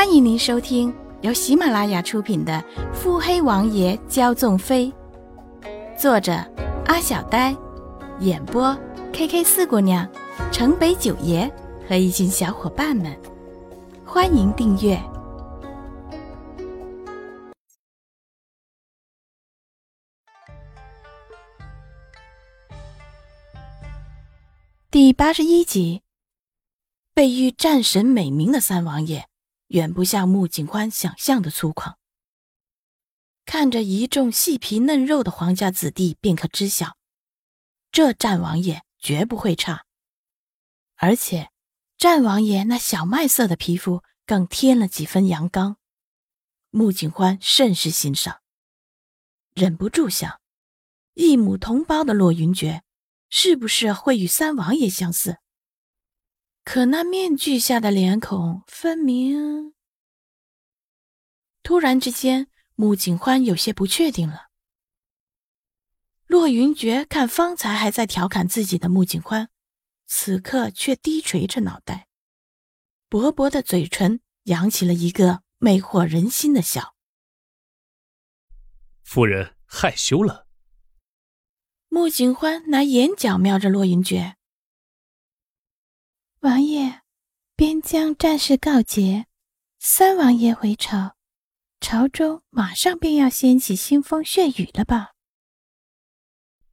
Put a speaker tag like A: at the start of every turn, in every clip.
A: 欢迎您收听由喜马拉雅出品的《腹黑王爷骄纵妃》，作者阿小呆，演播 K K 四姑娘、城北九爷和一群小伙伴们。欢迎订阅第八十一集。被誉战神美名的三王爷，远不像穆景欢想象的粗犷。看着一众细皮嫩肉的皇家子弟，便可知晓，这战王爷绝不会差。而且，战王爷那小麦色的皮肤更添了几分阳刚，穆景欢甚是欣赏，忍不住想：一母同胞的洛云珏，是不是会与三王爷相似？可那面具下的脸孔，分明……突然之间，穆景欢有些不确定了。洛云珏看方才还在调侃自己的穆景欢，此刻却低垂着脑袋，薄薄的嘴唇扬起了一个魅惑人心的笑。
B: 夫人害羞了。
A: 穆景欢拿眼角瞄着洛云珏。
C: 王爷，边疆战事告捷，三王爷回朝，朝中马上便要掀起腥风血雨了吧？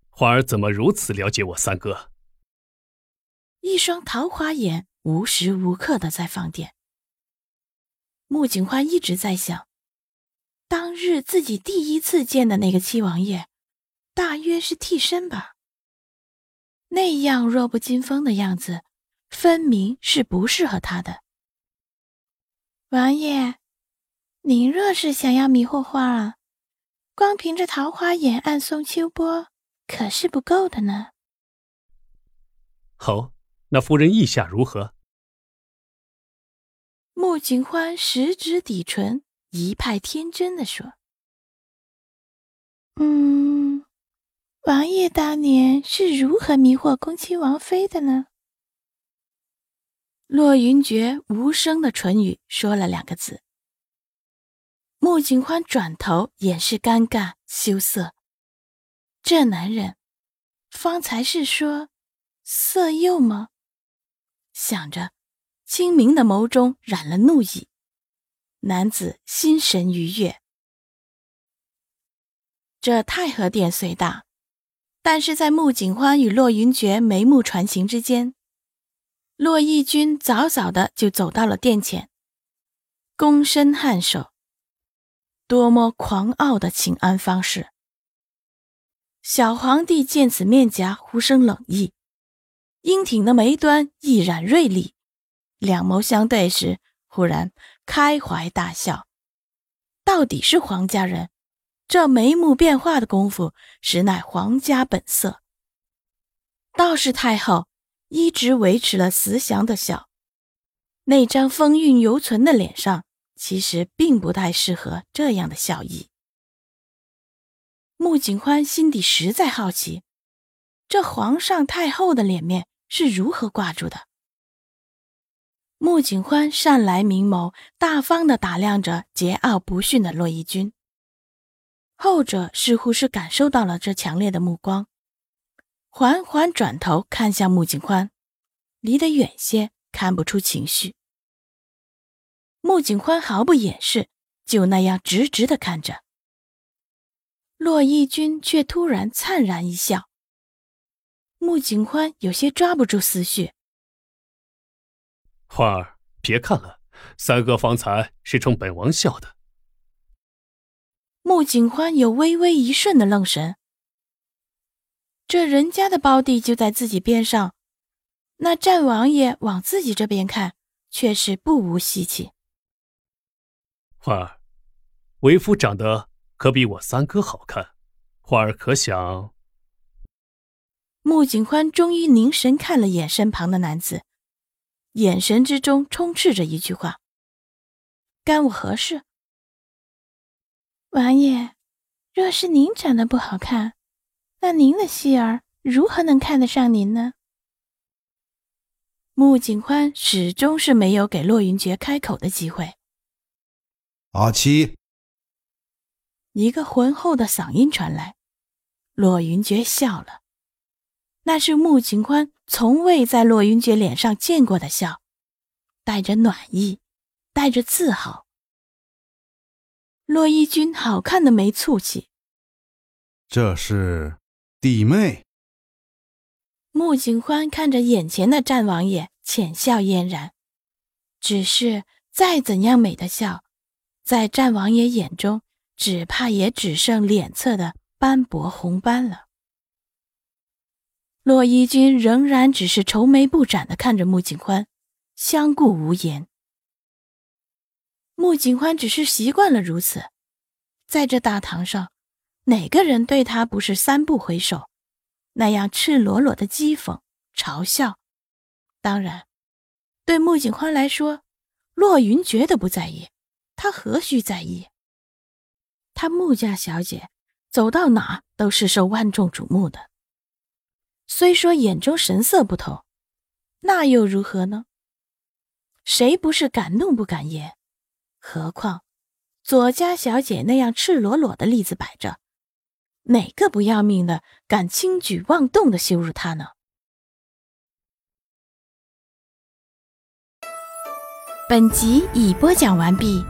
B: 花儿怎么如此了解我三哥？
A: 一双桃花眼无时无刻的在放电。穆景欢一直在想，当日自己第一次见的那个七王爷，大约是替身吧？那样弱不禁风的样子。分明是不适合他的，
C: 王爷，您若是想要迷惑花儿，光凭着桃花眼暗送秋波可是不够的呢。
B: 好，那夫人意下如何？
A: 穆景欢十指抵唇，一派天真的说：“
C: 嗯，王爷当年是如何迷惑恭亲王妃的呢？”
A: 洛云珏无声的唇语说了两个字。穆景欢转头掩饰尴尬羞涩。这男人，方才是说色诱吗？想着，清明的眸中染了怒意。男子心神愉悦。这太和殿虽大，但是在穆景欢与洛云珏眉目传情之间。洛义军早早的就走到了殿前，躬身颔首，多么狂傲的请安方式！小皇帝见此面颊忽生冷意，英挺的眉端一染锐利，两眸相对时，忽然开怀大笑。到底是皇家人，这眉目变化的功夫，实乃皇家本色。倒是太后。一直维持了慈祥的笑，那张风韵犹存的脸上，其实并不太适合这样的笑意。穆景欢心底实在好奇，这皇上太后的脸面是如何挂住的。穆景欢善来明眸，大方的打量着桀骜不驯的洛伊君，后者似乎是感受到了这强烈的目光。缓缓转头看向穆景欢，离得远些，看不出情绪。穆景欢毫不掩饰，就那样直直的看着。洛义君却突然灿然一笑。穆景欢有些抓不住思绪。
B: 花儿，别看了，三哥方才是冲本王笑的。
A: 穆景欢有微微一瞬的愣神。这人家的胞弟就在自己边上，那战王爷往自己这边看，却是不无稀奇。
B: 花儿，为夫长得可比我三哥好看，花儿可想？
A: 穆景欢终于凝神看了眼身旁的男子，眼神之中充斥着一句话：“干我何事？”
C: 王爷，若是您长得不好看。那您的希儿如何能看得上您呢？
A: 穆景宽始终是没有给洛云珏开口的机会，
D: 阿七。
A: 一个浑厚的嗓音传来，骆云珏笑了，那是穆景宽从未在骆云珏脸上见过的笑，带着暖意，带着自豪。骆一君好看的没醋气，
D: 这是弟妹。
A: 穆景欢看着眼前的战王爷，浅笑嫣然。只是再怎样美的笑，在战王爷眼中，只怕也只剩脸侧的斑驳红斑了。洛一军仍然只是愁眉不展的看着穆景欢，相顾无言。穆景欢只是习惯了如此，在这大堂上，哪个人对他不是三不回首，那样赤裸裸的讥讽、嘲笑？当然，对穆景欢来说，骆云觉得不在意，他何须在意？他穆家小姐走到哪都是受万众瞩目的，虽说眼中神色不同，那又如何呢？谁不是敢怒不敢言？何况，左家小姐那样赤裸裸的例子摆着，哪个不要命的敢轻举妄动的羞辱他呢？本集已播讲完毕。